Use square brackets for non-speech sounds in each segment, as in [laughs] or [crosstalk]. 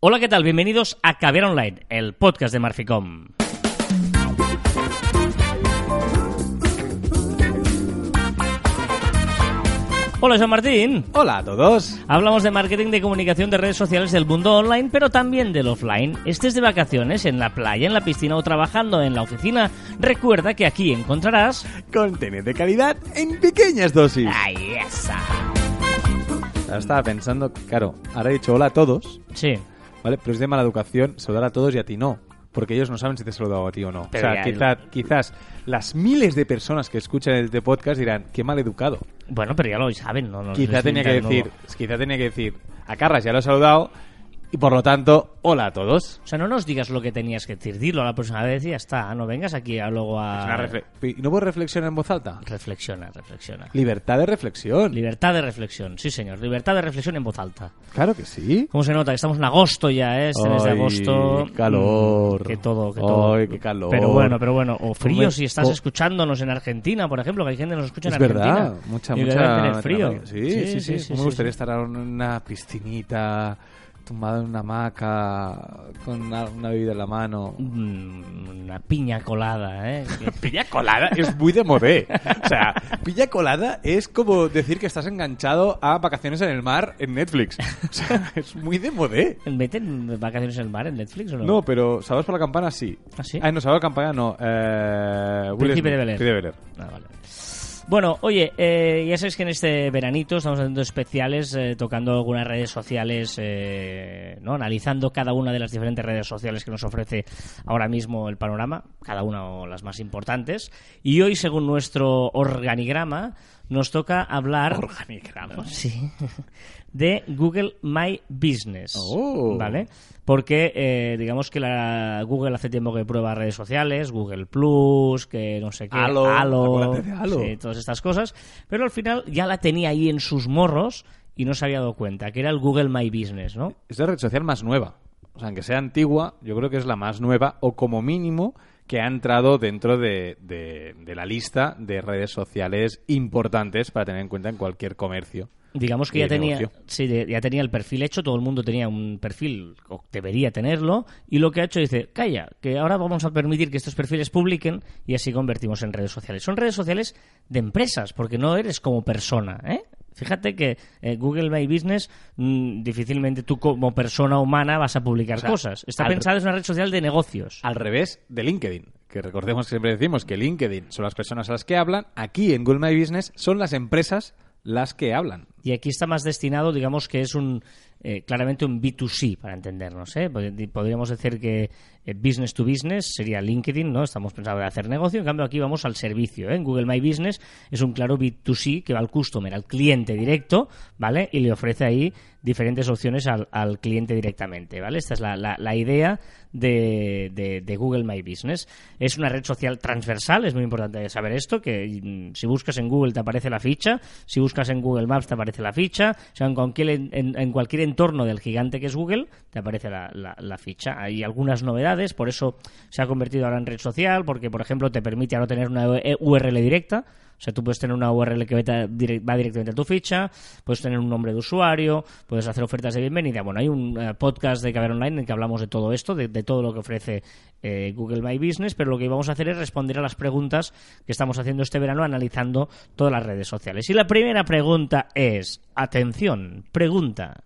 Hola, ¿qué tal? Bienvenidos a Caviar Online, el podcast de Marficom. Hola, Joan Martín. Hola a todos. Hablamos de marketing de comunicación de redes sociales del mundo online, pero también del offline. Estés de vacaciones en la playa, en la piscina o trabajando en la oficina, recuerda que aquí encontrarás... Contenido de calidad en pequeñas dosis. ¡Ay, esa! Ahora estaba pensando, claro, ahora he dicho hola a todos, Sí. ¿Vale? Pero es de mala educación saludar a todos y a ti no. Porque ellos no saben si te he saludado a ti o no. Pero o sea, quizá- quizás las miles de personas que escuchan este podcast dirán, qué mal educado. Bueno, pero ya lo saben, ¿no? no quizá tenía que decir, quizá tenía que decir, a Carras ya lo he saludado y por lo tanto, hola a todos. O sea, no nos digas lo que tenías que decir, dilo a la próxima vez y ya está. No vengas aquí a luego a... Es una refle- ¿Y no puedo reflexionar en voz alta? Reflexiona, reflexiona. Libertad de reflexión. Libertad de reflexión, sí señor. Libertad de reflexión en voz alta. claro que sí. ¿Cómo se nota? Que estamos en agosto ya, ¿eh? Este mes de agosto. qué calor. Mm, Que todo, que todo. Ay, qué calor. Pero bueno, pero bueno. O frío si estás escuchándonos en Argentina, por ejemplo, que hay gente que nos escucha en Es Argentina. verdad, mucha, Y mucha. tener frío. Sí, sí, sí. Me gustaría estar en una piscinita, tumbado en una hamaca, con una, una bebida en la mano. Mm, Una piña colada, ¿eh? [laughs] Piña colada es muy de modé. O sea, piña colada es como decir que estás enganchado a vacaciones en el mar en Netflix. O sea, es muy de modé. ¿Meten vacaciones en el mar en Netflix o no? No, pero ¿sabes por la campana? Sí. ¿Ah, sí? Ay, no, ¿sabes por la campana? No. Eh, Príncipe de Bel-Air. Príncipe de. Ah, vale. Bueno, oye, eh, ya sabéis que en este veranito estamos haciendo especiales, eh, tocando algunas redes sociales, eh, ¿no? analizando cada una de las diferentes redes sociales que nos ofrece ahora mismo el panorama, cada una o las más importantes. Y hoy, según nuestro organigrama, nos toca hablar... Organigrama. Sí. De Google My Business. Oh. ¿Vale? Porque eh, digamos que la Google hace tiempo que prueba redes sociales, Google Plus, que no sé qué, Halo, Halo. sí, todas estas cosas. Pero al final ya la tenía ahí en sus morros y no se había dado cuenta, que era el Google My Business, ¿no? es la red social más nueva. O sea, aunque sea antigua, yo creo que es la más nueva o como mínimo que ha entrado dentro de, de- de la lista de redes sociales importantes para tener en cuenta en cualquier comercio. Digamos que ya tenía, sí, ya tenía el perfil hecho, todo el mundo tenía un perfil, o debería tenerlo, y lo que ha hecho dice, calla, que ahora vamos a permitir que estos perfiles publiquen y así convertimos en redes sociales. Son redes sociales de empresas, porque no eres como persona, ¿eh? Fíjate que eh, Google My Business mm, difícilmente tú como persona humana vas a publicar O sea, cosas. Está pensada es una red social de negocios. Al revés de LinkedIn, que recordemos que siempre decimos que LinkedIn son las personas a las que hablan, aquí en Google My Business son las empresas las que hablan. Y aquí está más destinado, digamos que es un eh, claramente un B2C, para entendernos. ¿eh? Pod- Podríamos decir que eh, business to business sería LinkedIn, ¿no? Estamos pensando en hacer negocio, en cambio aquí vamos al servicio. En Google My Business es un claro B2C que va al customer, al cliente directo, ¿vale? Y le ofrece ahí diferentes opciones al, cliente directamente, ¿vale? Esta es la, idea de, de- de Google My Business. Es una red social transversal, es muy importante saber esto, que mm, si buscas en Google te aparece la ficha, si buscas en Google Maps te aparece la ficha, o sea, en cualquier, en, en cualquier entorno del gigante que es Google te aparece la, la- ficha. Hay algunas novedades, por eso se ha convertido ahora en red social, porque, por ejemplo, te permite ahora tener una URL directa, o sea, tú puedes tener una URL que va directamente a tu ficha, puedes tener un nombre de usuario, puedes hacer ofertas de bienvenida. Bueno, hay un eh, podcast de Caber Online en que hablamos de todo esto, de, de todo lo que ofrece eh, Google My Business, pero lo que vamos a hacer es responder a las preguntas que estamos haciendo este verano analizando todas las redes sociales. Y la primera pregunta es, atención, pregunta.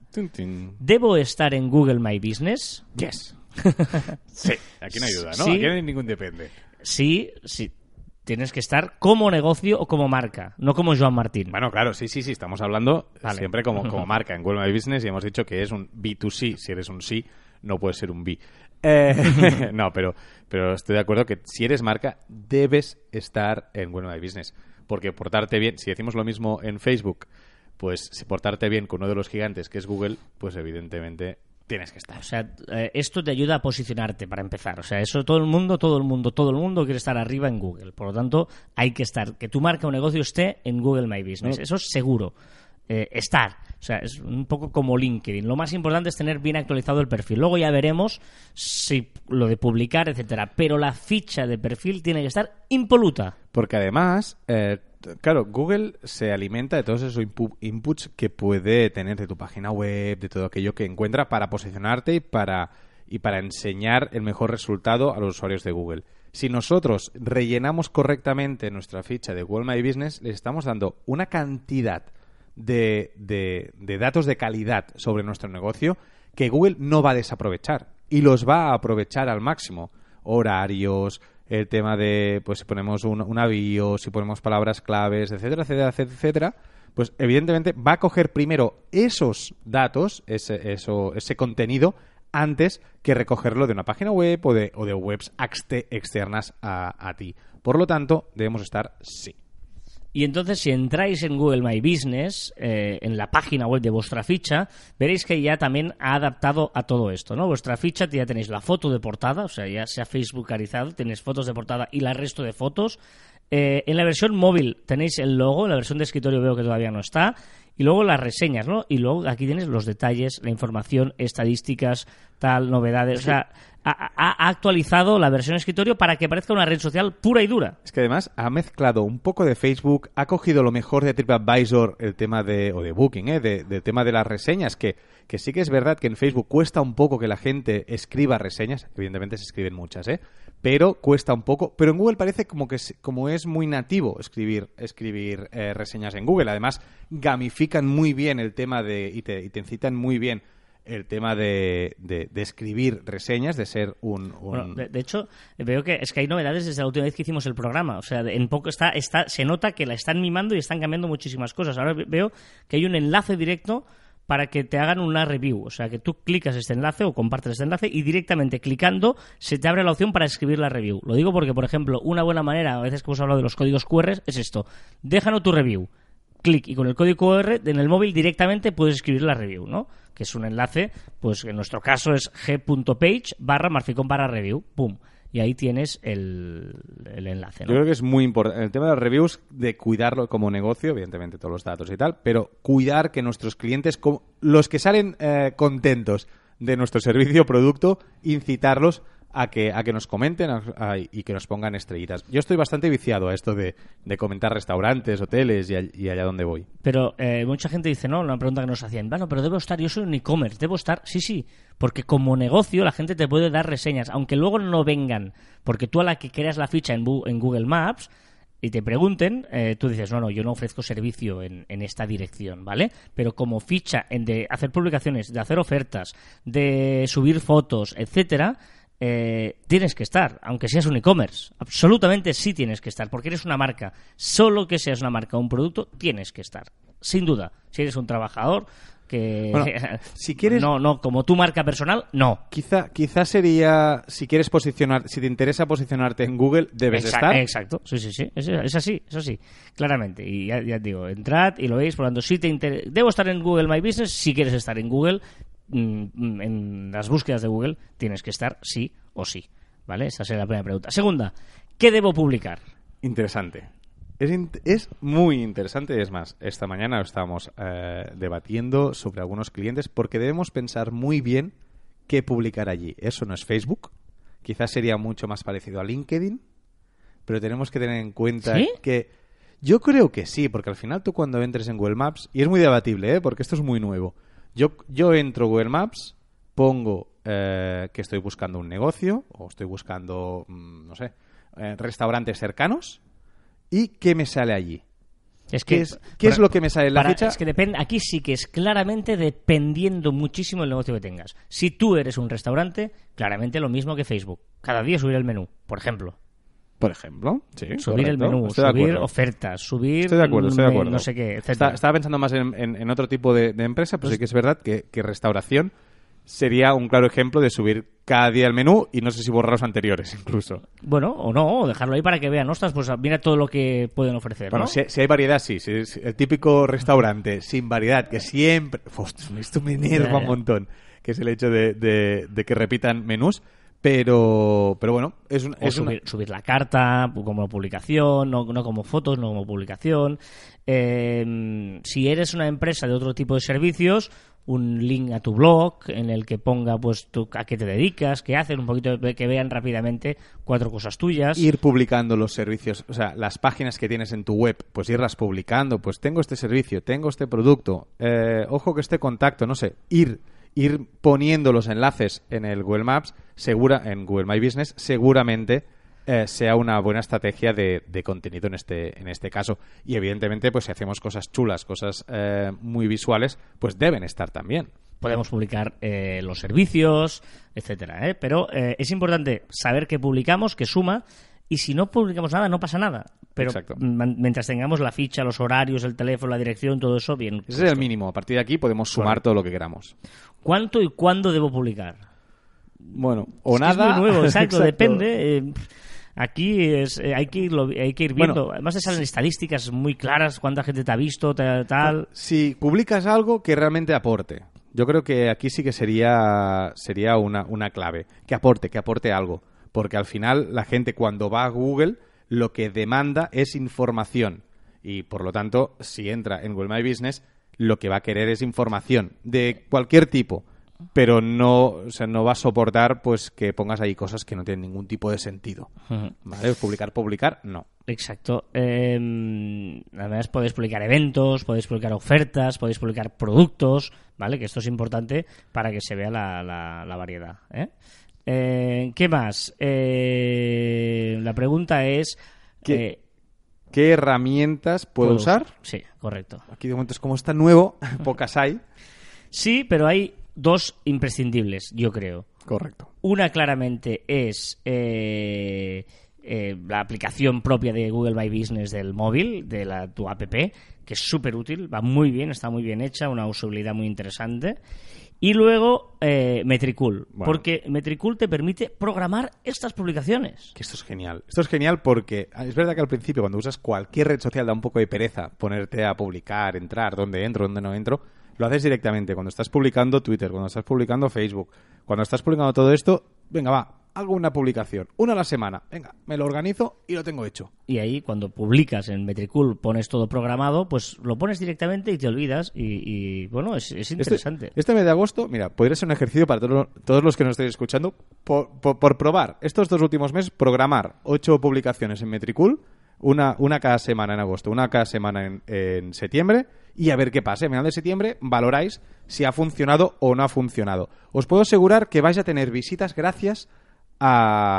¿debo estar en Google My Business? Yes. [laughs] sí, aquí no hay duda, ¿no? Sí. Aquí no hay ningún depende. Sí, sí. Tienes que estar como negocio o como marca, no como Joan Martín. Bueno, claro, sí, sí, sí, estamos hablando Vale. siempre como, como [laughs] marca en Google My Business y hemos dicho que es un B2C. Si eres un sí, no puedes ser un B. [laughs] Eh, [laughs] no, pero, pero estoy de acuerdo que si eres marca, debes estar en Google My Business. Porque portarte bien, si decimos lo mismo en Facebook, pues si portarte bien con uno de los gigantes que es Google, pues evidentemente tienes que estar. O sea, eh, esto te ayuda a posicionarte para empezar. O sea, eso todo el mundo, todo el mundo, todo el mundo quiere estar arriba en Google. Por lo tanto, hay que estar, que tu marca o negocio esté en Google My Business. Eso es seguro. Eh, estar. O sea, es un poco como LinkedIn. Lo más importante es tener bien actualizado el perfil. Luego ya veremos si lo de publicar, etcétera. Pero la ficha de perfil tiene que estar impoluta. Porque además, eh, claro, Google se alimenta de todos esos inpu- inputs que puede tener de tu página web, de todo aquello que encuentra para posicionarte y para, y para enseñar el mejor resultado a los usuarios de Google. Si nosotros rellenamos correctamente nuestra ficha de Google My Business, les estamos dando una cantidad de- de datos de calidad sobre nuestro negocio que Google no va a desaprovechar y los va a aprovechar al máximo. Horarios, el tema de, pues si ponemos un, avío, si ponemos palabras claves, etcétera, etcétera, etcétera, pues evidentemente va a coger primero esos datos, ese, eso, ese contenido, antes que recogerlo de una página web o de, o de webs exte- externas a ti. Por lo tanto, debemos estar sí. Y entonces, si entráis en Google My Business, eh, en la página web de vuestra ficha, veréis que ya también ha adaptado a todo esto, ¿no? Vuestra ficha ya tenéis la foto de portada, o sea, ya se ha Facebookarizado, tenéis fotos de portada y el resto de fotos. Eh, en la versión móvil tenéis el logo, en la versión de escritorio veo que todavía no está. Y luego las reseñas, ¿no? Y luego aquí tienes los detalles, la información, estadísticas, tal, novedades. O sea, ha, actualizado la versión escritorio para que parezca una red social pura y dura. Es que además ha mezclado un poco de Facebook, ha cogido lo mejor de TripAdvisor, el tema de, o de Booking, ¿eh? de- del tema de las reseñas, que, que sí que es verdad que en Facebook cuesta un poco que la gente escriba reseñas, evidentemente se escriben muchas, ¿eh? Pero cuesta un poco, pero en Google parece como que es, como es muy nativo escribir, escribir eh, reseñas en Google, además gamifican muy bien el tema de, y te, y te incitan muy bien el tema de, de- de escribir reseñas, de ser un... un- de, de hecho, veo que es que hay novedades desde la última vez que hicimos el programa. O sea, en poco está, está, se nota que la están mimando y están cambiando muchísimas cosas. Ahora ve- veo que hay un enlace directo para que te hagan una review. O sea, que tú clicas este enlace o compartes este enlace y directamente clicando se te abre la opción para escribir la review. Lo digo porque, por ejemplo, una buena manera, a veces que hemos hablado de los códigos QR, es esto. Déjanos tu review. Clic y con el código QR en el móvil directamente puedes escribir la review, ¿no? Que es un enlace, pues en nuestro caso es g.page barra marficón barra review. Pum. Y ahí tienes el, el enlace, ¿no? Yo creo que es muy importante. El tema de las reviews, de cuidarlo como negocio, evidentemente todos los datos y tal, pero cuidar que nuestros clientes, los que salen eh, contentos de nuestro servicio o producto, incitarlos a que, a que nos comenten a- y que nos pongan estrellitas. Yo estoy bastante viciado a esto de, comentar restaurantes, hoteles y, all- y allá donde voy. Pero eh, mucha gente dice, no, una pregunta que nos hacían, bueno, pero debo estar, yo soy un e-commerce, debo estar, sí, sí, porque como negocio la gente te puede dar reseñas, aunque luego no vengan, porque tú a la que creas la ficha en, en Google Maps y te pregunten, eh, tú dices, no, no, yo no ofrezco servicio en, en esta dirección, ¿vale? Pero como ficha en de hacer publicaciones, de hacer ofertas, de subir fotos, etcétera, eh, tienes que estar, aunque seas un e-commerce. Absolutamente sí tienes que estar, porque eres una marca. Solo que seas una marca o un producto, tienes que estar. Sin duda. Si eres un trabajador que... Bueno, [laughs] si quieres- No, no, como tu marca personal, no. Quizá, quizá sería, si quieres posicionar, si te interesa posicionarte en Google, debes Exact- estar. Exacto, sí, sí, sí. Es, es así, eso sí, claramente. Y ya, ya digo, entrad y lo veis. Por lo tanto, si te inter- debo estar en Google My Business, si quieres estar en Google, en las búsquedas de Google, tienes que estar sí o sí. ¿Vale? Esa sería la primera pregunta. Segunda, ¿qué debo publicar? Interesante. Es, in- es muy interesante. Es más, esta mañana estábamos eh, debatiendo sobre algunos clientes porque debemos pensar muy bien qué publicar allí. Eso no es Facebook. Quizás sería mucho más parecido a LinkedIn. Pero tenemos que tener en cuenta ¿Sí? que yo creo que sí, porque al final tú cuando entres en Google Maps, y es muy debatible, ¿eh? porque esto es muy nuevo. Yo, yo entro a Google Maps, pongo eh, que estoy buscando un negocio o estoy buscando, mm, no sé, eh, restaurantes cercanos y qué me sale allí. Es ¿Qué es- qué es lo que me sale en la para- ficha? Es que depende, aquí sí que es claramente dependiendo muchísimo del negocio que tengas. Si tú eres un restaurante, claramente lo mismo que Facebook. Cada día subir el menú, por ejemplo. Por ejemplo, sí, Subir el menú, Estoy subir ofertas, subir Estoy de acuerdo, estoy de acuerdo. no sé qué, Está- estaba pensando más en, en- en otro tipo de, de empresa, pero sí que es verdad que, que restauración sería un claro ejemplo de subir cada día el menú y no sé si borrar los anteriores incluso. Bueno, o no, o dejarlo ahí para que vean, ostras, pues mira todo lo que pueden ofrecer, Bueno, ¿no? si, si hay variedad, sí. Si, si el típico restaurante sin variedad que siempre... Ostras, esto me enerva un montón, que es el hecho de, de- de que repitan menús. Pero, pero bueno, es, un, una- subir, la carta como publicación, no, no como fotos, no como publicación. Eh, si eres una empresa de otro tipo de servicios, un link a tu blog en el que ponga pues tú, a qué te dedicas, qué haces, un poquito que vean rápidamente cuatro cosas tuyas. ir publicando los servicios, o sea, las páginas que tienes en tu web, pues irlas publicando, pues tengo este servicio, tengo este producto, eh, ojo que este contacto, no sé, ir ir poniendo los enlaces en el Google Maps, segura en Google My Business, seguramente eh, sea una buena estrategia de, de contenido en este en este caso y evidentemente pues si hacemos cosas chulas, cosas eh, muy visuales, pues deben estar también. Podemos publicar eh, los servicios, etcétera, ¿eh? Pero es importante saber que publicamos, que suma, y si no publicamos nada, no pasa nada. Pero Exacto. mientras tengamos la ficha, los horarios, el teléfono, la dirección, todo eso, bien. Ese es el mínimo. A partir de aquí podemos sumar todo lo que queramos. ¿Cuánto y cuándo debo publicar? Bueno, o Es nada. Es muy nuevo, [laughs] exacto, Exacto. depende. eh, aquí es, eh, hay, que irlo, hay que ir viendo. Bueno, Además, te salen estadísticas muy claras, cuánta gente te ha visto, tal. tal. Si publicas algo que realmente aporte. Yo creo que aquí sí que sería, sería una, una clave. Que aporte, que aporte algo. Porque al final la gente cuando va a Google lo que demanda es información. Y por lo tanto, si entra en Google My Business, lo que va a querer es información de cualquier tipo. Pero no, o sea, no va a soportar pues que pongas ahí cosas que no tienen ningún tipo de sentido. ¿Vale? Publicar, publicar, no. Exacto. Eh, además podéis publicar eventos, podéis publicar ofertas, podéis publicar productos, ¿vale? Que esto es importante para que se vea la, la- la variedad. ¿eh? Eh, ¿Qué más? Eh, la pregunta es... ¿Qué eh, ¿Qué herramientas puedo, usar? Sí, correcto. Aquí de momento es como está nuevo, [laughs] pocas hay. Sí, pero hay dos imprescindibles, yo creo. Correcto. Una claramente es eh, eh, la aplicación propia de Google My Business del móvil, de la, tu app, que es súper útil, va muy bien, está muy bien hecha, una usabilidad muy interesante. Y luego eh, Metricool, Bueno. porque Metricool te permite programar estas publicaciones. Que esto es genial. Esto es genial porque ah, es verdad que al principio cuando usas cualquier red social da un poco de pereza ponerte a publicar, entrar, dónde entro, dónde no entro. Lo haces directamente. Cuando estás publicando Twitter, cuando estás publicando Facebook, cuando estás publicando todo esto, venga, va, hago una publicación, una a la semana. Venga, me lo organizo y lo tengo hecho. Y ahí, cuando publicas en Metricool, pones todo programado, pues lo pones directamente y te olvidas. Y, y, bueno, es, es Este, interesante. este mes de agosto, mira, podría ser un ejercicio para todo- todos los que nos estéis escuchando por, por- por probar estos dos últimos meses, programar ocho publicaciones en Metricool, una, una cada semana en agosto, una cada semana en, en septiembre, y a ver qué pasa. A final de septiembre valoráis si ha funcionado o no ha funcionado. Os puedo asegurar que vais a tener visitas gracias a,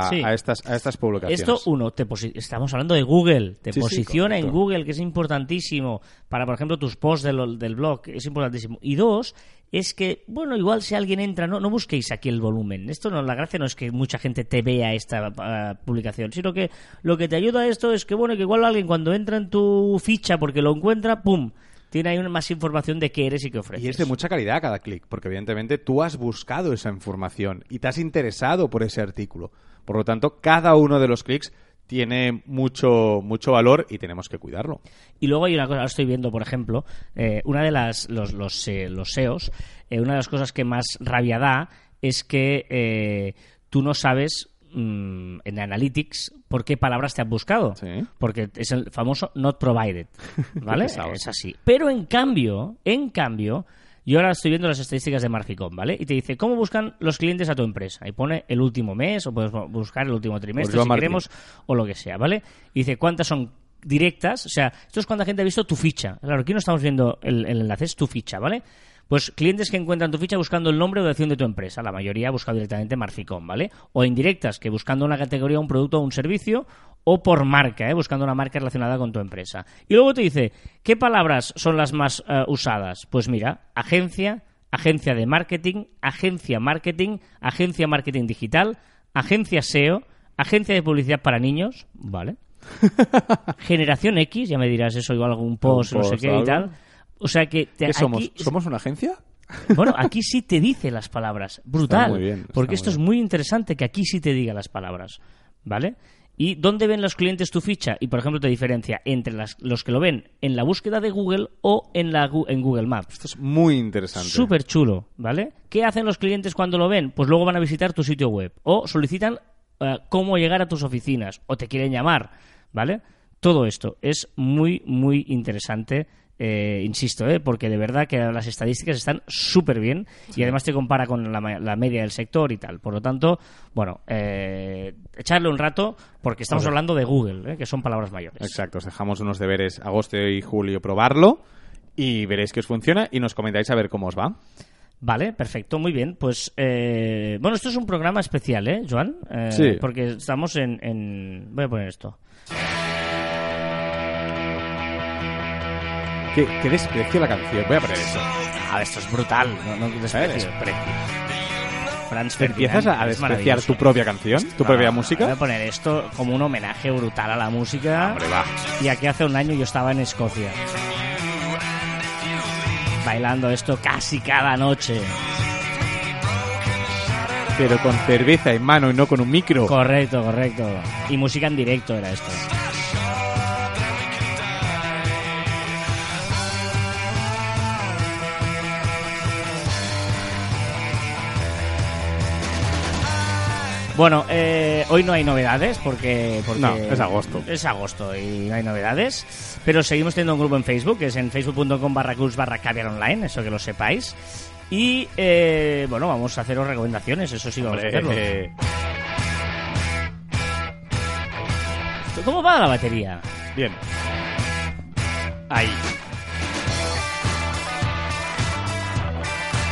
Sí. a estas, a estas publicaciones. Esto, uno, te estamos hablando de Google, te Sí, sí, posiciona en. Google, que es importantísimo para, por ejemplo, tus posts del, del blog, es importantísimo. Y dos, es que, bueno, igual si alguien entra, no, no busquéis aquí el volumen. Esto no, la gracia no es que mucha gente te vea esta ah, publicación, sino que lo que te ayuda a esto es que, bueno, que igual alguien cuando entra en tu ficha porque lo encuentra, ¡pum! Tiene ahí más información de qué eres y qué ofreces. Y es de mucha calidad cada clic, porque evidentemente tú has buscado esa información y te has interesado por ese artículo. Por lo tanto, cada uno de los clics tiene mucho, mucho valor y tenemos que cuidarlo. Y luego hay una cosa, ahora estoy viendo, por ejemplo, eh, una de las, los, los, eh, los SEOs, eh, una de las cosas que más rabia da es que tú no sabes mm, en Analytics por qué palabras te han buscado. Sí. Porque es el famoso not provided, ¿vale? [laughs] es así. Pero en cambio, en cambio, yo ahora estoy viendo las estadísticas de Marficom, ¿vale? Y te dice, ¿cómo buscan los clientes a tu empresa? Y pone el último mes, o puedes buscar el último trimestre, Joan si queremos, o lo que sea, ¿vale? Y dice, ¿cuántas son directas? O sea, esto es cuánta gente ha visto tu ficha. Claro, aquí no estamos viendo el, el enlace, es tu ficha, ¿vale? Pues clientes que encuentran tu ficha buscando el nombre o dirección de tu empresa. La mayoría ha buscado directamente Marficom, ¿vale? O indirectas, que buscando una categoría, un producto o un servicio, o por marca, ¿eh? buscando una marca relacionada con tu empresa. Y luego te dice, ¿qué palabras son las más eh, usadas? Pues mira, agencia, agencia de marketing, agencia marketing, agencia marketing digital, agencia SEO, agencia de publicidad para niños, ¿vale? [laughs] Generación X, ya me dirás eso, igual algún post, no sé post qué y tal. O sea que te- ¿Qué somos? aquí- ¿Somos una agencia? bueno, aquí sí te dice las palabras. Brutal. muy bien, porque muy esto es muy interesante que aquí sí te diga las palabras. ¿Vale? ¿Y dónde ven los clientes tu ficha? Y, por ejemplo, te diferencia entre las- los que lo ven en la búsqueda de Google o en, la, en Google Maps. Esto es muy interesante. Súper chulo, ¿vale? ¿Qué hacen los clientes cuando lo ven? Pues luego van a visitar tu sitio web o solicitan eh, cómo llegar a tus oficinas o te quieren llamar, ¿vale? Todo esto es muy, muy interesante eh, insisto, ¿eh? porque de verdad que las estadísticas están súper bien y además te compara con la, la media del sector y tal. Por lo tanto, bueno, eh, echarle un rato porque estamos hablando de Google, ¿eh? que son palabras mayores. Exacto, os dejamos unos deberes agosto y julio probarlo y veréis que os funciona y nos comentáis a ver cómo os va. Vale, perfecto, muy bien. Pues, eh, bueno, esto es un programa especial, ¿eh, Joan? Sí. Porque estamos en, en- Voy a poner esto. ¿Qué, qué desprecio la canción. Voy a poner eso. Ah, esto es brutal. No, no desprecio. Desprecio. Franz ¿Te empiezas a, a es despreciar tu propia canción, tu No, propia no, Voy música? a poner esto como un homenaje brutal a la música. Hombre, va. Y aquí hace un año yo estaba en Escocia. Bailando esto casi cada noche. Pero con cerveza en mano y no con un micro. Correcto, correcto. Y música en directo era esto. Bueno, eh, hoy no hay novedades porque, porque No, es agosto. Es agosto y no hay novedades. Pero seguimos teniendo un grupo en Facebook, que es en facebook.com barra barra caviar online, eso que lo sepáis. Y eh, bueno, vamos a haceros recomendaciones, eso sí vamos a hacerlo. Eh, ¿Cómo va la batería? bien. Ahí.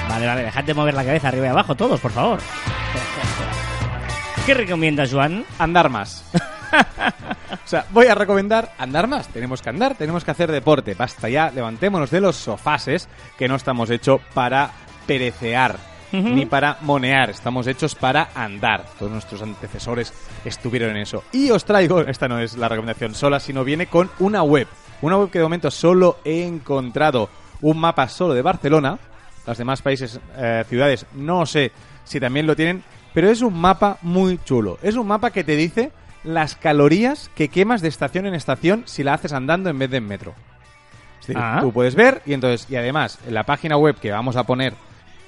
Vale, vale, dejad de mover la cabeza arriba y abajo, todos, por favor. ¿Qué recomiendas, Juan? Andar más. [laughs] o sea, voy a recomendar andar más. Tenemos que andar, tenemos que hacer deporte. Basta ya, levantémonos de los sofases que no estamos hechos para perecear. Ni para monear, estamos hechos para andar. Todos nuestros antecesores estuvieron en eso. Y os traigo, esta no es la recomendación sola, sino viene con una web. Una web que de momento solo he encontrado un mapa solo de Barcelona. Los demás países, eh, ciudades, no sé si también lo tienen, pero es un mapa muy chulo. Es un mapa que te dice las calorías que quemas de estación en estación si la haces andando en vez de en metro. Es decir, Ah. tú puedes ver y entonces y además en la página web que vamos a poner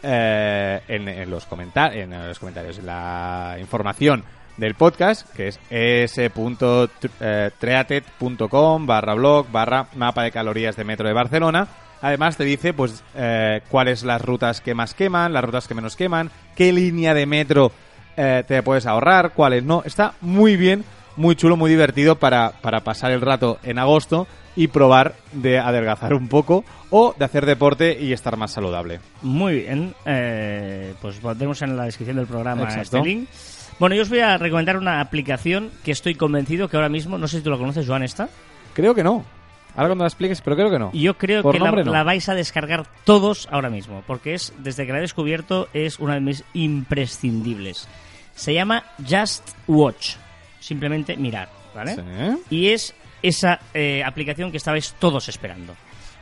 eh, en, en los en los comentarios en la información del podcast que es s.treated.com barra blog barra mapa de calorías de metro de Barcelona además te dice pues eh, cuáles las rutas que más queman las rutas que menos queman qué línea de metro eh, te puedes ahorrar cuáles no está muy bien muy chulo, muy divertido para, para pasar el rato en agosto y probar de adelgazar un poco o de hacer deporte y estar más saludable. Muy bien, eh, pues pondremos en la descripción del programa Exacto. este link. Bueno, yo os voy a recomendar una aplicación que estoy convencido que ahora mismo, no sé si tú la conoces, Joan, esta. Creo que no. Ahora cuando la expliques, pero creo que no. Yo creo Por que la, nombre, no. la vais a descargar todos ahora mismo, porque es, desde que la he descubierto, es una de mis imprescindibles. Se llama Just Watch. Simplemente mirar, ¿vale? Sí. Y es esa eh, aplicación que estabais todos esperando.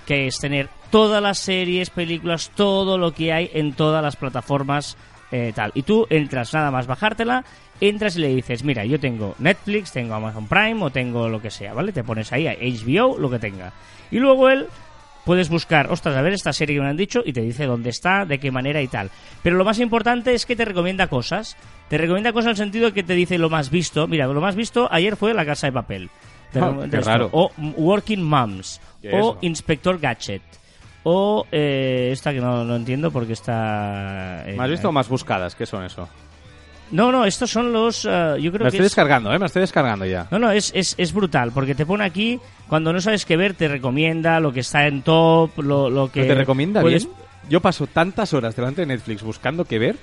Que es tener todas las series, películas, todo lo que hay en todas las plataformas eh, tal. Y tú entras nada más bajártela, entras y le dices, mira, yo tengo Netflix, tengo Amazon Prime o tengo lo que sea, ¿vale? Te pones ahí a HBO, lo que tenga. Y luego él puedes buscar, ostras, a ver esta serie que me han dicho y te dice dónde está, de qué manera y tal. Pero lo más importante es que te recomienda cosas. Te recomienda cosas en el sentido de que te dice lo más visto. Mira, lo más visto ayer fue La Casa de Papel. Recomienda qué raro. O Working Moms. ¿Qué O? Inspector Gadget. O eh, esta que no, no entiendo porque está... eh, ¿Me has visto más buscadas? ¿Qué son eso? No, no, estos son los... eh, yo creo Me que estoy es- descargando, ¿eh? Me estoy descargando ya. no, no, es, es, es brutal, porque te pone aquí, cuando no sabes qué ver, te recomienda lo que está en top, lo, lo que... ¿Pero te recomienda puedes, bien? Yo paso tantas horas delante de Netflix buscando qué ver.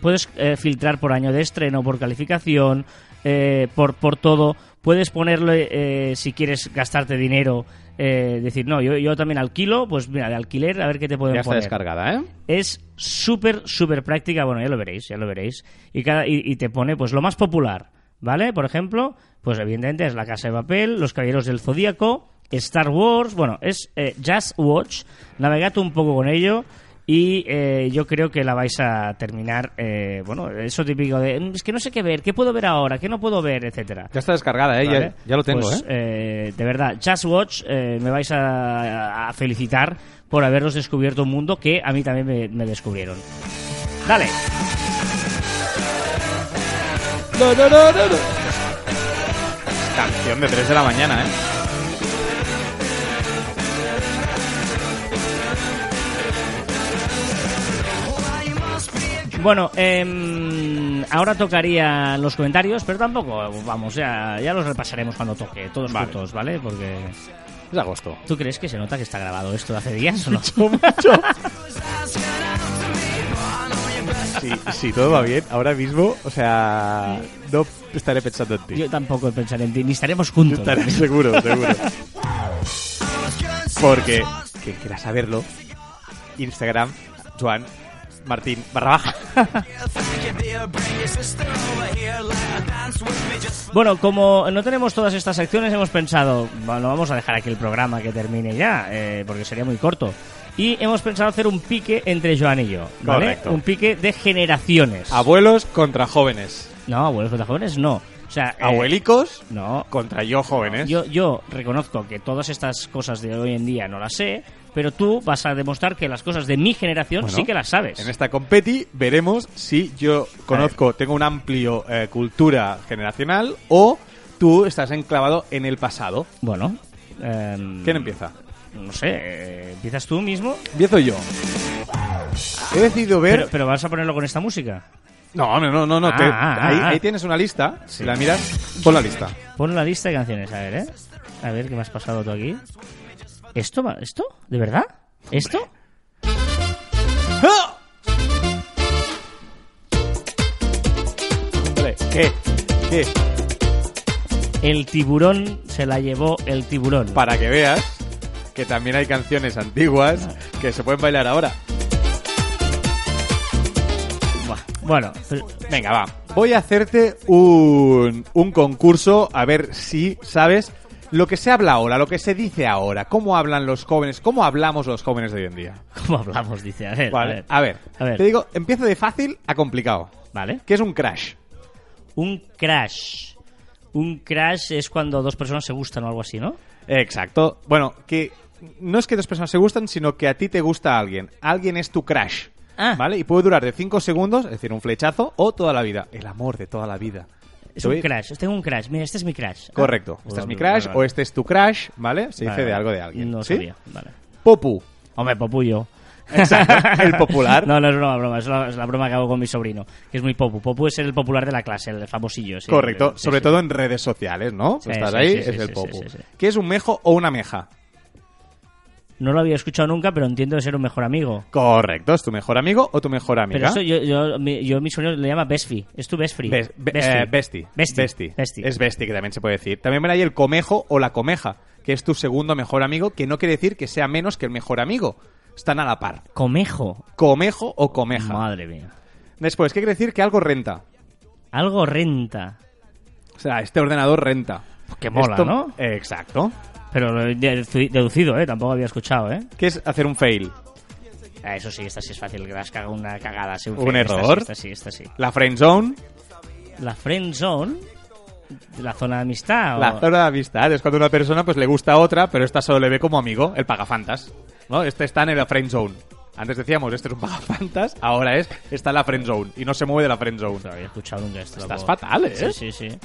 Puedes eh, filtrar por año de estreno, por calificación, eh, por, por todo. Puedes ponerle, eh, si quieres gastarte dinero, eh, decir, no, yo, yo también alquilo, pues mira, de alquiler, a ver qué te pueden Ya está poner. descargada, ¿eh? es súper, súper práctica. Bueno, ya lo veréis, ya lo veréis. Y, cada, y, y te pone, pues, lo más popular, ¿vale? Por ejemplo, pues evidentemente es La Casa de Papel, Los Caballeros del Zodíaco, Star Wars. Bueno, es eh, Just Watch. Navegad un poco con ello. Y eh, yo creo que la vais a terminar, eh, bueno, eso típico de, "Mm, es que no sé qué ver, qué puedo ver ahora, qué no puedo ver, etcétera. Ya está descargada, ¿eh? Ya- ¿Vale? Ya, lo tengo, Pues, ¿eh? eh, De verdad, Just Watch, eh, me vais a, a felicitar por haberos descubierto un mundo que a mí también me, me descubrieron. Dale. No, no, no, no, no. Canción de 3 de la mañana, ¿eh? Bueno, em, ahora tocaría los comentarios, pero tampoco, vamos, ya, ya los repasaremos cuando toque, todos Vale. juntos, ¿vale? Porque Es agosto. ¿tú crees que se nota que está grabado esto de hace días o no? Si, si todo va bien, ahora mismo, o sea, no estaré pensando en ti. Yo tampoco pensaré en ti, ni estaremos juntos. Estaré seguro, seguro. Porque, quien quiera saberlo, Instagram, Joan Martín barra baja. [laughs] Bueno, como no tenemos todas estas secciones, hemos pensado, bueno, vamos a dejar aquí el programa que termine ya, eh, porque sería muy corto. Y hemos pensado hacer un pique entre Joan y yo, ¿vale? Correcto. Un pique de generaciones. Abuelos contra jóvenes. No, abuelos contra jóvenes no. O sea, eh, Abuelicos no. contra yo jóvenes. Yo, yo reconozco que todas estas cosas de hoy en día no las sé, pero tú vas a demostrar que las cosas de mi generación Bueno, sí que las sabes. En esta competi veremos si yo conozco, tengo un amplio eh, cultura generacional o tú estás enclavado en el pasado. Bueno, em, ¿Quién empieza? no sé, eh, ¿empiezas tú mismo? Empiezo yo. He decidido ver... Pero, pero vas a ponerlo con esta música. No, no, no, no. te- Ah, ah, ahí, ah. ahí tienes una lista. Si la miras, pon la lista. Pon la lista de canciones, a ver, ¿eh? A ver qué me has pasado tú aquí. ¿Esto? ¿Esto? ¿De verdad? ¿Esto? ¡Ah! ¿qué? ¿Qué? El tiburón se la llevó el tiburón. Para que veas que también hay canciones antiguas que se pueden bailar ahora. Bueno, pues, Venga, va. Voy a hacerte un, un concurso a ver si sabes lo que se habla ahora, lo que se dice ahora, cómo hablan los jóvenes, cómo hablamos los jóvenes de hoy en día. ¿cómo hablamos? Dice, a ver, Vale, a ver. a ver, A ver. te digo, empiezo de fácil a complicado. Vale. ¿Qué es un crash? Un crash. Un crash es cuando dos personas se gustan o algo así, ¿no? Exacto. Bueno, que no es que dos personas se gustan, sino que a ti te gusta alguien. Alguien es tu crash. Ah. ¿Vale? Y puede durar de 5 segundos, es decir, un flechazo, o toda la vida. El amor de toda la vida. Es un crash. Tengo un crash. Mira, este es mi crash. Ah. Correcto. Este es mi crash o este es tu crash, ¿vale? Se dice de algo de alguien. No ¿Sí? sabía. Vale. Popu. Hombre, popullo. Exacto. El popular. [laughs] No, no es broma, broma. Es la, es la broma que hago con mi sobrino, que es muy popu. Popu es el popular de la clase, el famosillo. sí. Correcto. Sobre sí. todo en redes sociales, ¿no? Estás ahí, es el popu. sí, sí, sí. ¿Qué es un mejo o una meja? No lo había escuchado nunca, pero entiendo de ser un mejor amigo. Correcto. ¿Es tu mejor amigo o tu mejor Pero amiga? eso yo, yo, mi, yo mi sobrino le llama. Es tu Bestfree. Bes- be- eh, bestie. Bestie. Bestie. Bestie. Es bestie, que también se puede decir. También ven ahí el comejo o la comeja, que es tu segundo mejor amigo, que no quiere decir que sea menos que el mejor amigo. Están a la par. Comejo. Comejo o comeja. Madre mía. Después, ¿qué quiere decir? Que algo renta. Algo renta. O sea, este ordenador renta. Que mola, Esto- ¿no? Eh, Exacto. Pero lo he dedu- deducido, ¿eh? Tampoco había escuchado, ¿eh? ¿Qué es hacer un fail? Ah, eso sí, esta sí es fácil. Que has cagado una cagada. sí, ¿Un. Esta sí, error? Esta sí, esta sí. La friend zone. La friend zone. La zona de amistad. o- La zona de amistad. Es cuando una persona pues le gusta a otra, pero esta solo le ve como amigo, el pagafantas. ¿No? Este está en la friend zone. Antes decíamos, este es un pagafantas, ahora es, está en la friend zone y no se mueve de la friend zone. No había escuchado nunca esto. Estás fatal, ¿eh? Sí, sí, sí.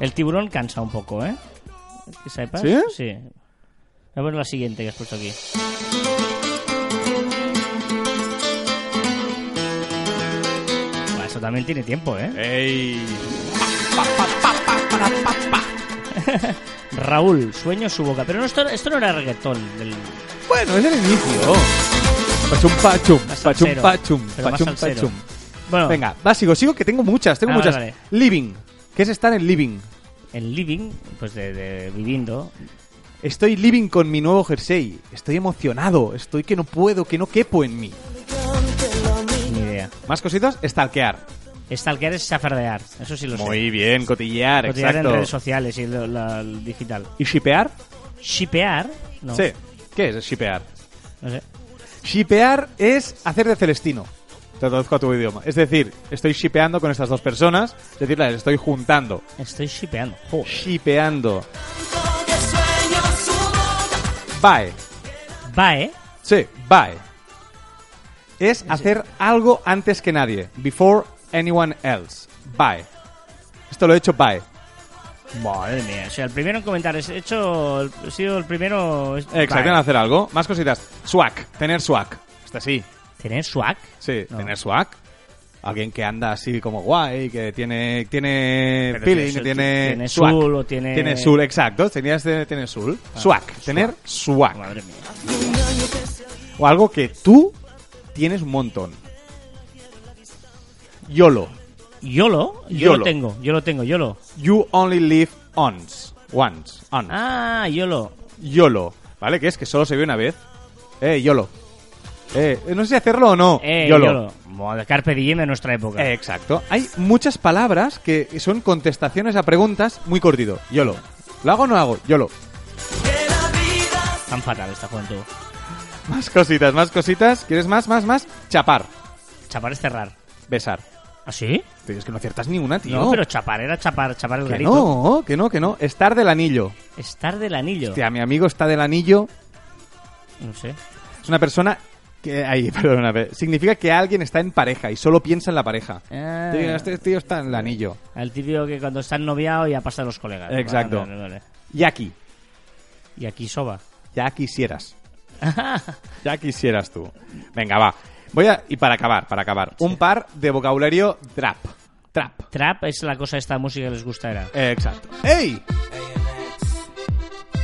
El tiburón cansa un poco, ¿eh? Que sepas. ¿Sí? Sí. Voy a poner la siguiente que has puesto aquí. Buah, Eso también tiene tiempo, ¿eh? ¡Ey! [laughs] Raúl, sueño su boca. Pero no, esto, esto no era reggaetón. Del... Bueno, es el inicio. Pachum, pachum, pachum, pachum, pachum, salsero. pachum. Bueno, Venga, va, sigo, sigo, que tengo muchas, tengo Ah, muchas. vale, Living. ¿Qué es estar en living? El living, pues de, de viviendo. Estoy living con mi nuevo jersey. Estoy emocionado. Estoy que no puedo, que no quepo en mí. Ni idea. ¿Más cositas? Stalkear. Stalkear es chafardear. Eso sí lo sé. Muy bien, cotillear, Cotillar en exacto. redes sociales y lo- la- el digital. ¿Y shipear? Shipear. No. Sí. ¿Qué es shipear? No sé. Shipear es hacer de Celestino. Te traduzco a tu idioma. Es decir, estoy shipeando con estas dos personas. Es decir, las estoy juntando. Estoy shipeando. Joder. Shipeando. Bye. Va, ¿eh? Sí, bye. Es hacer algo antes que nadie. Before anyone else. Bye. Esto lo he hecho bye. Madre mía. O sea, el primero en comentar. He hecho. He sido el primero. Exacto, en hacer algo. Más cositas. Swag. Tener swag. Está así. ¿Tener swag? Sí, No. tener swag. Alguien que anda así como guay, que tiene tiene Pero feeling, tiene- tiene tiene swag. o tiene- Tiene soul, exacto. Tenías de tener soul. swag. Tener swag. Madre mía. O algo que tú tienes un montón. YOLO. YOLO, yo YOLO. lo tengo, yo lo tengo, YOLO. You only live once. Once. once. Ah, YOLO. YOLO. ¿Vale? Que es que solo se ve una vez. Eh, YOLO. Eh, no sé si hacerlo o no. Eh, YOLO. YOLO. Modo Carpe diem de nuestra época. Eh, exacto. Hay muchas palabras que son contestaciones a preguntas muy cortito. YOLO. ¿Lo hago o no hago? YOLO. Tan fatal esta juventud. Más cositas, más cositas. ¿Quieres más, más, más? Chapar. Chapar es cerrar. Besar. ¿Ah, sí? Tío, es que no aciertas ni una, tío. No, pero chapar era chapar, chapar el Que garito. no, que no, que no. Estar del anillo. Estar del anillo. Hostia, mi amigo está del anillo. No sé. Es una persona que... Ahí, [laughs] perdóname. Significa que alguien está en pareja y solo piensa en la pareja. Ah, Tío, Este tío está en el anillo. El típico que cuando está noviado ya pasa a los colegas. Exacto. Vale, vale, vale. Yaki. Y aquí soba. Ya quisieras. [laughs] ya quisieras tú. Venga, va. Voy a... Y para acabar, para acabar. Un par de vocabulario trap. Trap. Trap es la cosa esta música que les gusta era. Eh, exacto. ¡Ey!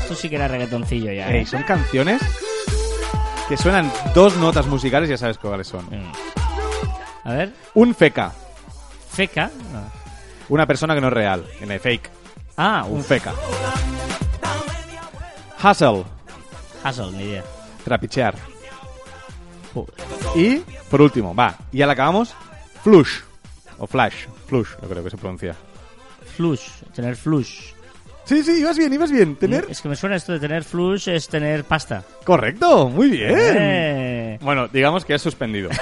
Esto sí que era reggaetoncillo ya. Ey, ¿eh? son canciones que suenan dos notas musicales, ya sabes cuáles son. A ver, Un feca. feca. Una persona que no es real. En el fake. Ah, Un un feca. Hustle. hustle, ni idea. Trapichear. Joder. Y, por último, va. Y ya la acabamos. Flush. O flash. Flush, yo creo que se pronuncia. Flush, tener flush. Sí, sí, ibas bien, ibas bien. Tener... Es que me suena esto de tener flush es tener pasta. Correcto, muy bien. Eh. Bueno, digamos que has suspendido. [laughs]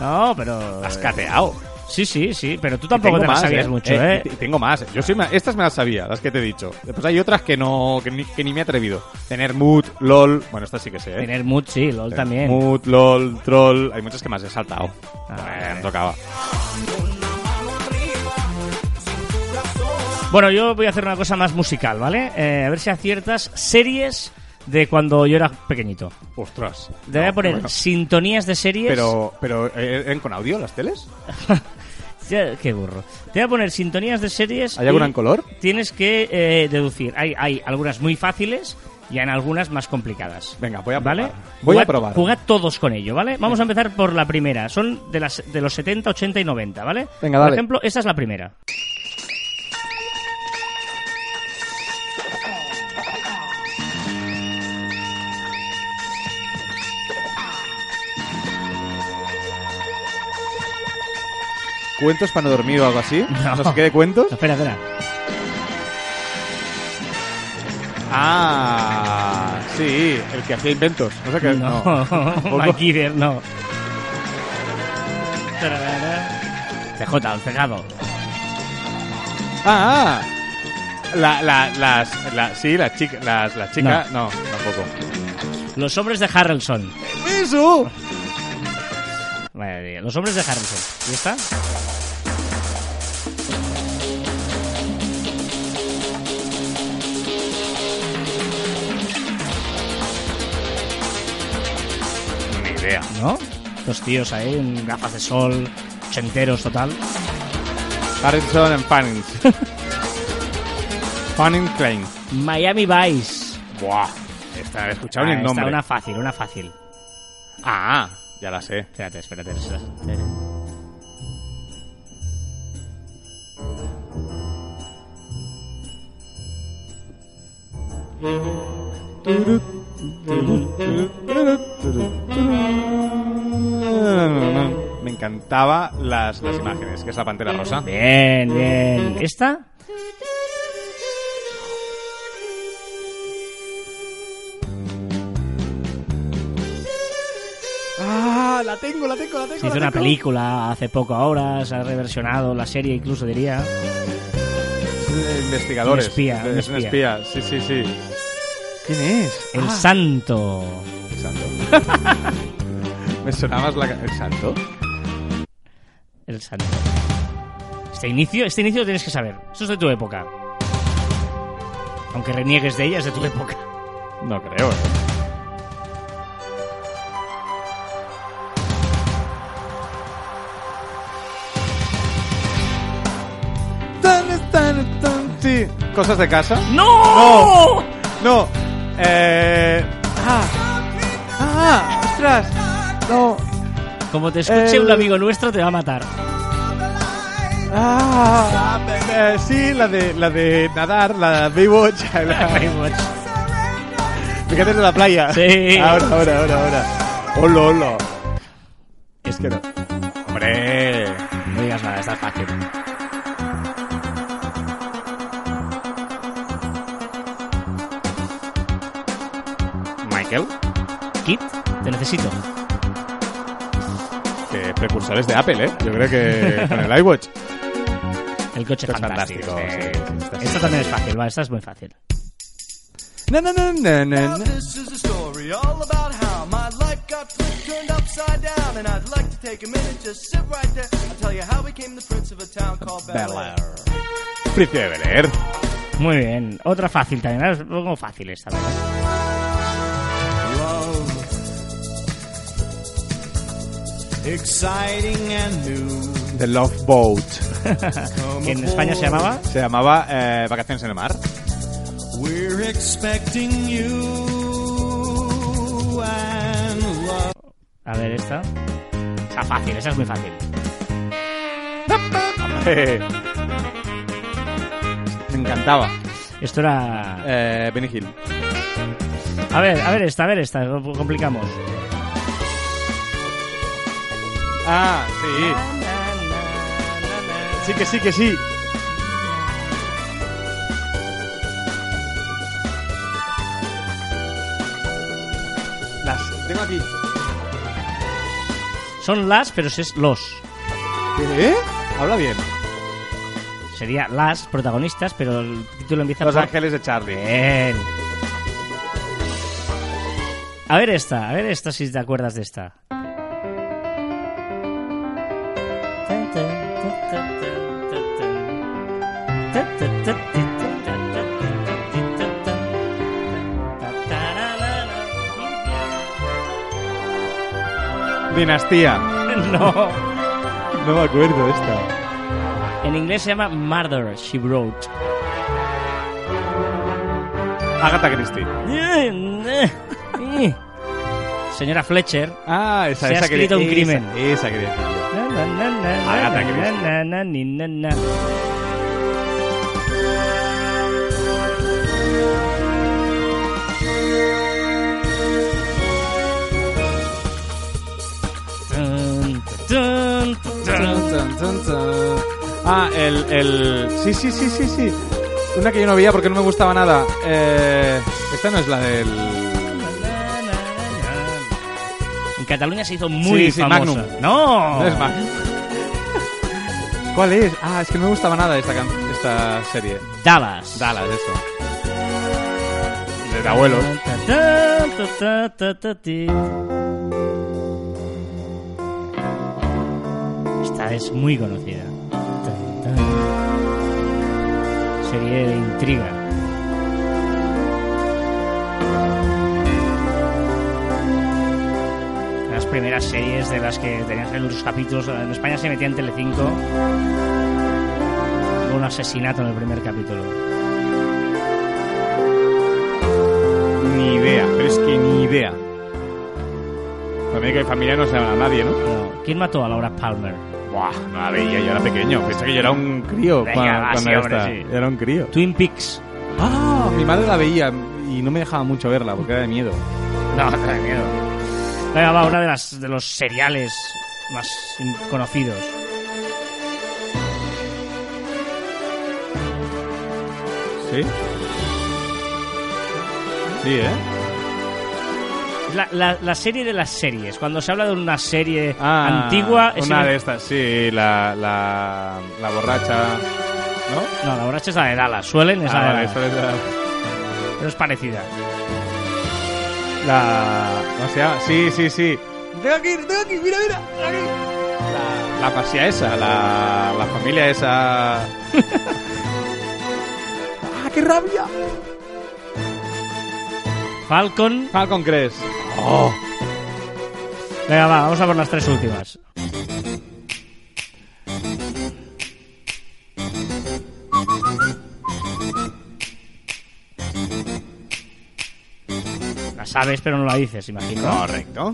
No, pero... Has cateado. Sí, sí, sí, pero tú tampoco te la más, sabías ¿eh? mucho, Eh, ¿eh? y Tengo más. Yo soy Estas me las sabía, las que te he dicho. Después hay otras que no que ni, que ni me he atrevido. Tener mood, lol. Bueno, estas sí que sé, ¿eh? Tener mood, sí, LOL Tener también. Mood, lol, troll. Hay muchas que más he saltado. Ah, me tocaba. Bueno, yo voy a hacer una cosa más musical, ¿vale? Eh, a ver si aciertas series de cuando yo era pequeñito. Ostras. Te voy a poner bueno. sintonías de series. Pero, pero ¿eh, ¿eran con audio las teles? [laughs] Qué burro. Te voy a poner sintonías de series. ¿Hay alguna en color? Tienes que eh, deducir. Hay, hay algunas muy fáciles y hay algunas más complicadas. Venga, voy a ¿Vale? probar. Voy a probar. Jugad todos con ello, ¿vale? Vamos a empezar por la primera. Son de, las, de los 70, 80 y 90, ¿vale? Venga, por dale. ejemplo, esta es la primera. ¿Cuentos para no dormir o algo así? No. ¿No sé qué de cuentos? Espera, espera. Ah, sí, el que hacía inventos. No sé qué. No, tampoco. MacGyver, no. CJ, el cegado. Ah, ah. La, la, las, la, sí, las chicas, las, las chicas, no. tampoco. Los hombres de Harrelson. ¡Eso! Madre mía, Los hombres de Harrelson. ¿Y está? Dos tíos ahí en gafas de sol, ochenteros total. Harrison and Fanning. [laughs] Fanning Klein. Miami Vice. Buah. Esta, he escuchado ni Ah, el esta, nombre. una fácil, una fácil. Ah, ya la sé. Espérate, espérate. espérate. Encantaba las, las imágenes, que es la pantera rosa. Bien, bien. ¿Esta? Ah, la tengo, la tengo, la tengo. Se hizo una película hace poco ahora, se ha reversionado la serie incluso diría. Investigadores. Un espía, un Es un espía. espía, sí, sí, sí. ¿Quién es? El Ah, Santo. el santo. [laughs] Me sonaba más la... ¿El santo? Este inicio, este inicio lo tienes que saber. Eso es de tu época. Aunque reniegues de ella, es de tu época. No creo. ¿eh? ¿Cosas de casa? ¡No! No. no. Eh... Ah. Ah, ostras. No. Como te escuche El- un amigo nuestro, te va a matar. Ah, eh, sí, la de la de nadar, la Baywatch. [laughs] La, Baywatch. Fíjate en la playa. Sí. Ahora, ahora, ahora, ahora. Hola, hola. Es que no. Hombre. No digas nada, está fácil. Michael, Kit, te necesito. Que precursores de Apple, ¿eh? Yo creo que con el iWatch. El coche Esto es fantástico. fantástico, sí. también es fácil, va, esta es muy fácil. No, no, no, no, no, no. This is a story all about how my life got flipped, turned upside down, and I'd like to take a minute, just sit right there. I'll tell you how I became the prince of a town called Bel Air. Príncipe de Bel Air. Muy bien. Otra fácil también. Os pongo fácil esta vez. Exciting and new. The Love Boat. Que en España se llamaba. Se llamaba eh, Vacaciones en el Mar. We're expecting you and love. A ver, esta. Esa fácil, esa es muy fácil. Me encantaba. Esto era. Eh, Benny Hill. A ver, a ver esta, a ver esta. lo complicamos. Ah, sí. Sí que sí, que sí. Las tengo aquí. Son las, pero es los. ¿Qué? Habla bien. Sería las protagonistas, pero el título empieza Los por. Ángeles de Charlie. Bien. A ver esta, a ver esta si te acuerdas de esta. Dinastía. [laughs] No. No me acuerdo esta. En inglés se llama Murder, She Wrote. Agatha Christie. [laughs] Señora Fletcher. Ah, esa, Se ha esa quería- escrito un esa- crimen. Esa, na, na, na, Agatha Christie. Ah, el, el... Sí, sí, sí, sí, sí. Una que yo no veía porque no me gustaba nada. Eh, esta no es la del... En Cataluña se hizo muy Sí, sí, famosa. Magnum. No, No es más. [laughs] ¿Cuál es? Ah, es que no me gustaba nada esta, can- esta serie. Dallas. Dallas, eso. De abuelos. Ta, ta, ta, ta, ta, ti. Esta es muy conocida. Serie de intriga. Las primeras series de las que tenías en los capítulos. En España se metía en Telecinco. Un asesinato en el primer capítulo. Ni idea, pero es que ni idea. La médica y familia no se llama a nadie, ¿no? No. ¿Quién mató a Laura Palmer? Buah, no la veía, yo era pequeño. Pensé que yo era un crío Venga, cuando, va, cuando sí, era hombre, esta. sí. Era un crío. Twin Peaks. Ah, mi madre la veía y no me dejaba mucho verla porque era de miedo. No, te da miedo. Venga, va, una de, las, de los seriales más conocidos. ¿Sí? Sí, ¿eh? La, la- la serie de las series. Cuando se habla de una serie Ah, antigua... es Una de estas, sí, la, la, la borracha. ¿No? No, la borracha es la de Dallas. Suelen es Ah, la de Dallas. es la, Pero es parecida. la. Sí, sí, sí. Tengo aquí, tengo aquí, mira, mira. aquí. La, la pasía esa, la, la familia esa. [laughs] ¡Ah, qué rabia! Falcon. Falcon Crest. Oh. Venga, va, vamos a por las tres últimas. La sabes, pero no la dices, imagino. Correcto.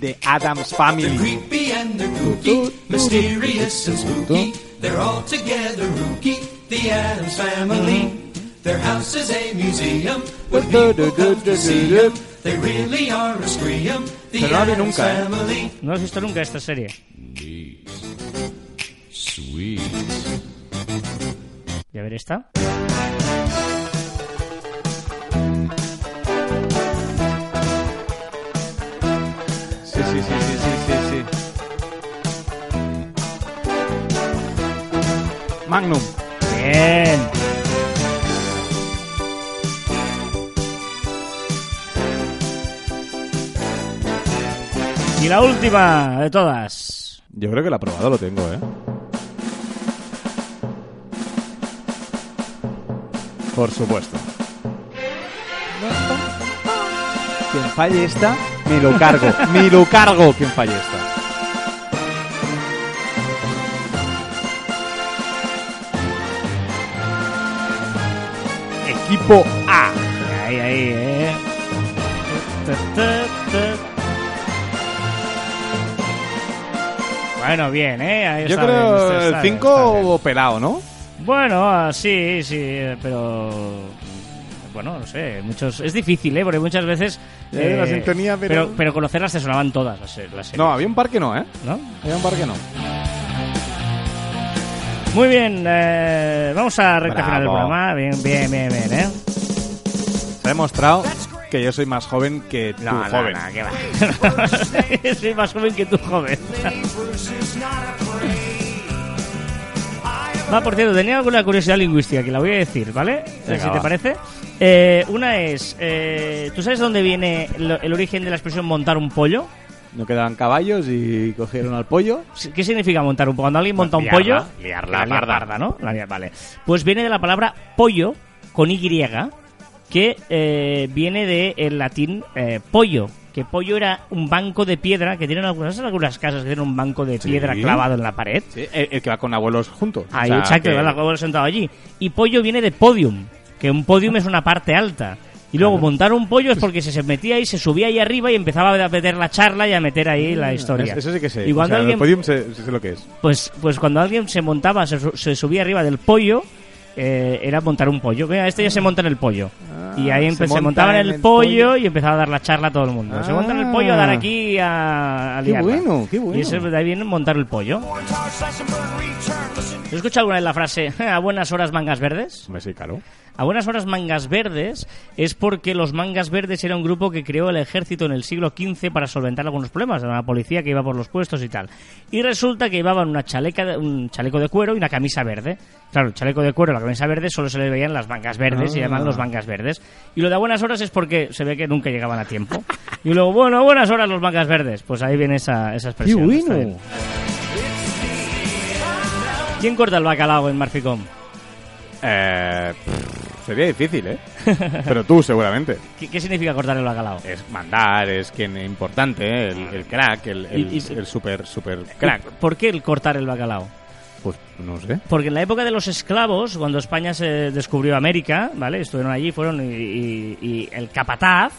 The Adams Family. creepy and the kooky, mysterious and spooky. They're all together, rookie, the Adams Family. Their house is a museum where people come to see. They really are a scream, the Pero no vi nunca, ¿eh? family. ¿No has visto nunca esta serie? ¿Y a ver esta? Sí, sí, sí, sí, sí, sí, sí. Magnum. Bien. Y la última de todas. Yo creo que la aprobado lo tengo, ¿eh? Por supuesto. Quien falle esta, me lo cargo. [laughs] me lo cargo quien falle esta. Equipo A. Ahí, ahí, eh. Ta, ta, ta. Bueno, bien, ¿eh? Ahí Yo está bien, creo está el bien, está 5 pelado, ¿no? Bueno, ah, sí, sí, pero... Bueno, no sé, muchos... Es difícil, ¿eh? Porque muchas veces... Eh, la sintonía, pero- pero... Pero conocerlas te sonaban todas las, se- las series, No, había un par que no, ¿eh? ¿no? Había un par que no. Muy bien, eh, vamos a recta final del programa. Bien, bien, bien, bien, ¿eh? Se ha demostrado que yo soy más joven que tú, joven. ¿qué va? [laughs] Soy más joven que tú, joven. Va, por cierto, tenía alguna curiosidad lingüística que la voy a decir, ¿vale? Venga, si te parece. Eh, una es, eh, ¿tú sabes dónde viene el origen de la expresión montar un pollo? No quedaban caballos y cogieron al pollo. ¿Qué significa montar un pollo? Cuando alguien monta un liarla, pollo... liarla la parda. parda, ¿no? La vale. Pues viene de la palabra pollo con Y, que eh, viene del latín eh, pollo. Que pollo era un banco de piedra que tienen algunas, algunas casas que tienen un banco de Sí. piedra clavado en la pared. Sí, el, el que va con abuelos juntos. O Ahí, sea, exacto, que- el abuelo sentado allí. Y pollo viene de podium, que un podium es una parte alta. Y luego montar un pollo es porque se, se metía ahí, se subía ahí arriba y empezaba a meter la charla y a meter ahí la historia. Es- Eso sí que sé. Y cuando O sea, alguien, El podium sé, sé lo que es. pues, pues cuando alguien se montaba, se, su- se subía arriba del pollo, eh, era montar un pollo. Mira, este ya se monta en el pollo. Y ahí Ah, se empe- se, monta montaba en en el, el pollo, pollo. y empezaba a dar la charla a todo el mundo. Se monta en el pollo a dar aquí a, a Qué liarla. bueno, qué bueno. Y eso de ahí viene montar el pollo. ¿Has escuchado alguna vez la frase a buenas horas mangas verdes? Me sí, claro. A buenas horas mangas verdes es porque los mangas verdes era un grupo que creó el ejército en el siglo XV para solventar algunos problemas, era una policía que iba por los puestos y tal. Y resulta que llevaban una chaleca un chaleco de cuero y una camisa verde. Claro, el chaleco de cuero y la camisa verde solo se le veían las mangas verdes y Ah. llaman los mangas verdes. Y lo de a buenas horas es porque se ve que nunca llegaban a tiempo. Y luego, bueno, a buenas horas los mangas verdes. Pues ahí viene esa, esa Qué expresión. Bien. bueno. ¿Quién corta el bacalao en Marficom? Eh, pff, sería difícil, ¿eh? Pero tú, seguramente. [laughs] ¿Qué, qué significa cortar el bacalao? Es mandar, es quien es importante, ¿eh? el, el crack, el, el, Y- y- el super, super crack. ¿Por qué el cortar el bacalao? Pues no sé. Porque en la época de los esclavos, cuando España se descubrió América, ¿vale? Estuvieron allí, fueron y, y- y el capataz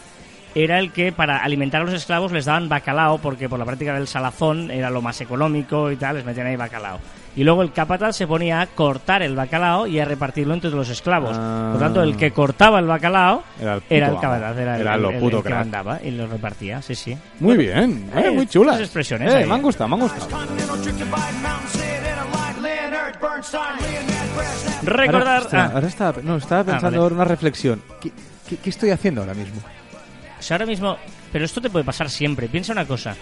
era el que para alimentar a los esclavos les daban bacalao porque por la práctica del salazón era lo más económico y tal, les metían ahí bacalao. Y luego el capataz se ponía a cortar el bacalao y a repartirlo entre los esclavos. Ah. Por tanto, el que cortaba el bacalao Era el era el capataz, era, el- Era lo el- el puto que mandaba y lo repartía, sí, sí. Muy Bueno, bien, eh, eh, muy chulas. esas expresiones Eh, ahí. me han gustado, me han gustado. Recordar... Ahora, ostras, ah. ahora estaba, no, estaba pensando vale. ahora una reflexión. ¿Qué, qué, qué estoy haciendo ahora mismo? O sea, ahora mismo, pero esto te puede pasar siempre. Piensa una cosa,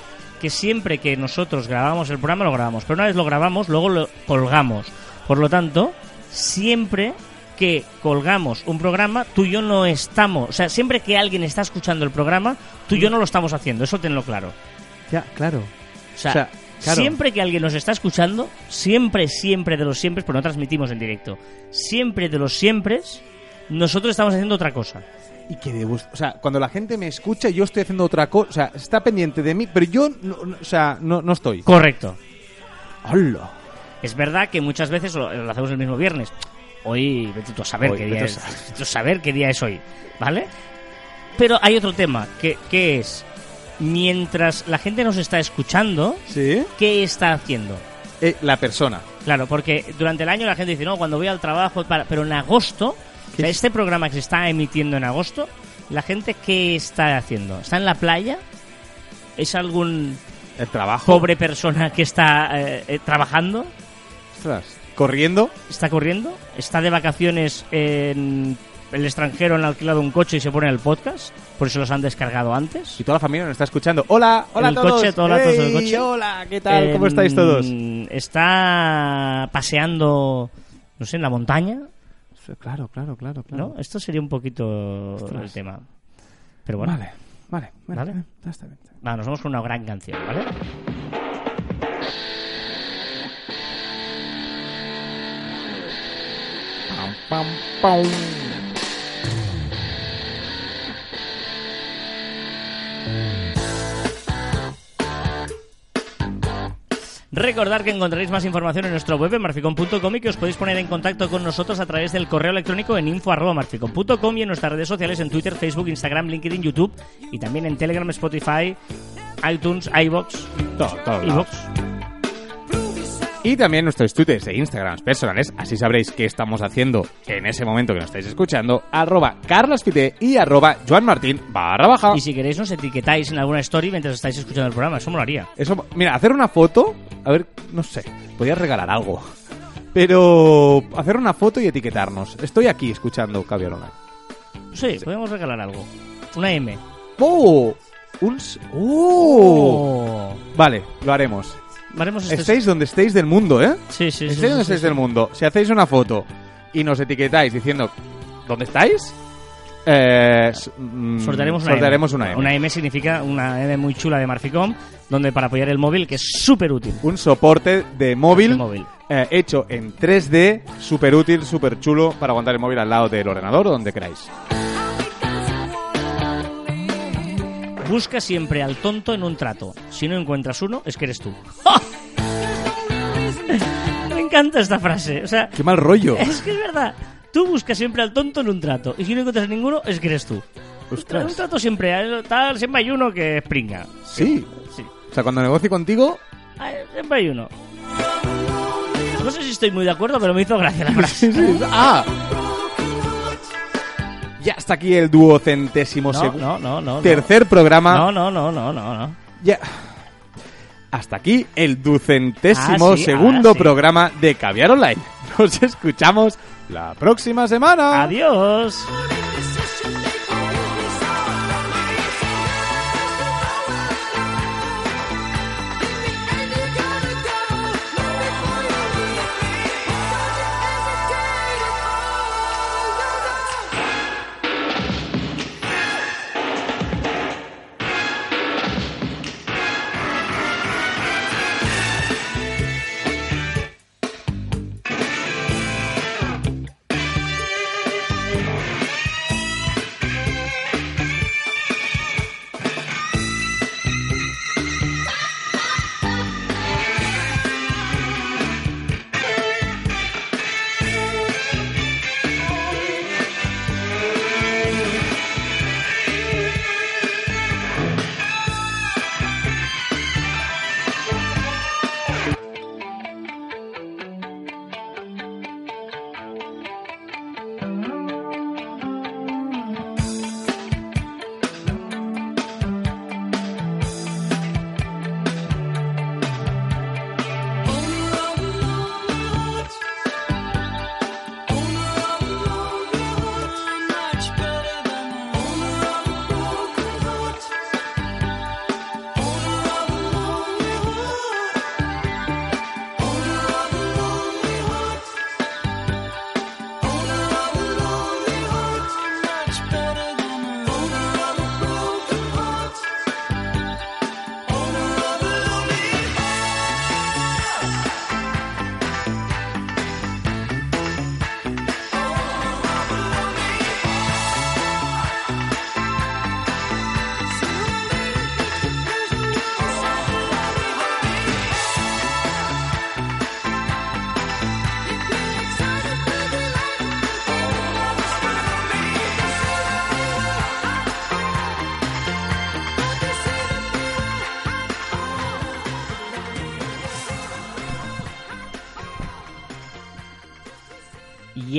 que siempre que nosotros grabamos el programa lo grabamos, pero una vez lo grabamos, luego lo colgamos. Por lo tanto, siempre que colgamos un programa, tú y yo no estamos, o sea, siempre que alguien está escuchando el programa, tú y yo no lo estamos haciendo, eso tenlo claro. Ya, claro. O sea, O sea, claro. siempre que alguien nos está escuchando, siempre, siempre de los siempre, pero no transmitimos en directo, siempre de los siempre, nosotros estamos haciendo otra cosa. Y que de bus- o sea, cuando la gente me escucha, yo estoy haciendo otra cosa, o sea, está pendiente de mí, pero yo, no, no- o sea, no, no estoy. Correcto. ¡Hola! Es verdad que muchas veces lo, lo hacemos el mismo viernes. Hoy, vete tú a saber Hoy, qué día es. saber. a qué día es hoy, ¿vale? Pero hay otro tema, que, que es, mientras la gente nos está escuchando, ¿Sí? ¿qué está haciendo? Eh, la persona. Claro, porque durante el año la gente dice, no, cuando voy al trabajo, para... pero en agosto, este programa que se está emitiendo en agosto, la gente ¿qué está haciendo? ¿Está en la playa? ¿Es algún El trabajo. pobre persona que está eh, eh, trabajando? Ostras. Corriendo. ¿Está corriendo? ¿Está de vacaciones en el extranjero, han alquilado un coche y se pone el podcast? Por eso los han descargado antes. Y toda la familia nos está escuchando. Hola, hola El a todos. coche, hola todos coche. Hola, ¿qué tal? ¿Cómo Em, estáis todos? Está paseando, no sé, en la montaña, Claro, claro, claro, claro. ¿no? Esto sería un poquito el tema. Pero bueno, Vale, vale, vale. Vale. ya está bien, está bien. va, nos vamos con una gran canción, ¿vale? Pam, pam, pam. Recordad que encontraréis más información en nuestro web en marficon.com y que os podéis poner en contacto con nosotros a través del correo electrónico en info.marficon.com y en nuestras redes sociales en Twitter, Facebook, Instagram, LinkedIn, YouTube y también en Telegram, Spotify, iTunes, iBox, Todo, todo. Y también nuestros twitters e instagrams personales, así sabréis qué estamos haciendo en ese momento que nos estáis escuchando, arroba carlaspite y arroba joanmartin barra baja. Y si queréis nos etiquetáis en alguna story mientras estáis escuchando el programa, eso molaría. Eso, mira, hacer una foto, a ver, no sé, podía regalar algo. Pero hacer una foto y etiquetarnos. Estoy aquí escuchando Caviar Online. Sí, podemos regalar algo. Una M. ¡Oh! Un... s- ¡Oh! Vale, lo haremos. Haremos este- Estéis donde estéis del mundo, ¿eh? Sí, sí, sí. estéis sí, donde sí, estéis sí. del mundo. Si hacéis una foto y nos etiquetáis diciendo ¿Dónde estáis? Eh, mm, Sortearemos una sortearemos M. una M. Una M significa una M muy chula de Marficom, donde para apoyar el móvil, que es súper útil. Un soporte de móvil, De móvil. eh, hecho en 3D, súper útil, súper chulo para aguantar el móvil al lado del ordenador o donde queráis. Busca siempre al tonto en un trato. Si no encuentras uno, es que eres tú. [laughs] Me encanta esta frase. O sea, ¡Qué mal rollo! [laughs] es que es verdad. Tú buscas siempre al tonto en un trato. Y si no encuentras ninguno, es que eres tú. Ostras. En un trato siempre, hay- tal, siempre hay uno que pringa. Sí. Sí. O sea, cuando negocie contigo, Ay, Siempre hay uno. No sé si estoy muy de acuerdo, pero me hizo gracia la frase. [laughs] ¡Ah! Ya está aquí el duocentésimo No, segundo. no, no. Tercer programa. No, no, no, no, no, no. Ya. Hasta aquí el ducentésimo Ah, sí, segundo ah, sí. programa de Caviar Online. [laughs] Nos escuchamos la próxima semana. Adiós.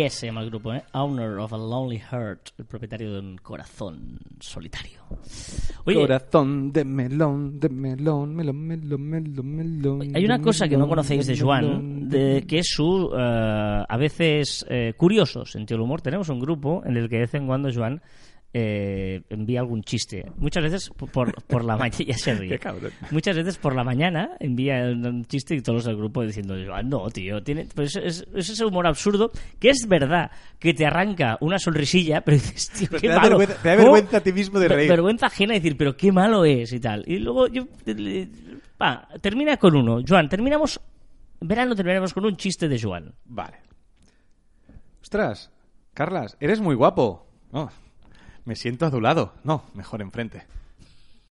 Yes se llama el grupo, ¿eh? Owner of a Lonely Heart, el propietario de un corazón solitario. Oye, Corazón de melón, de melón, melón, melón, melón, melón. hay una cosa que no melón, conocéis de Joan, melón, de, que es su, eh, a veces, eh, curioso sentido del humor. Tenemos un grupo en el que de vez en cuando Joan eh, envía algún chiste. Muchas veces por, por, la mañana, [laughs] ya se ríe. Muchas veces por la mañana envía un chiste y todos los del grupo diciendo, Joan, no, tío, tiene, pues es, es ese humor absurdo que es verdad que te arranca una sonrisilla, [laughs] pero dices, tío, Pero qué te da malo. vergüenza- te da vergüenza a ti mismo de reír. Vergüenza ajena de decir, pero qué malo es y tal. Y luego yo... le- Va, termina con uno. Joan, terminamos... Verano terminamos con un chiste de Joan. Vale. Ostras, Carlas, eres muy guapo. Oh, me siento adulado. No, mejor enfrente.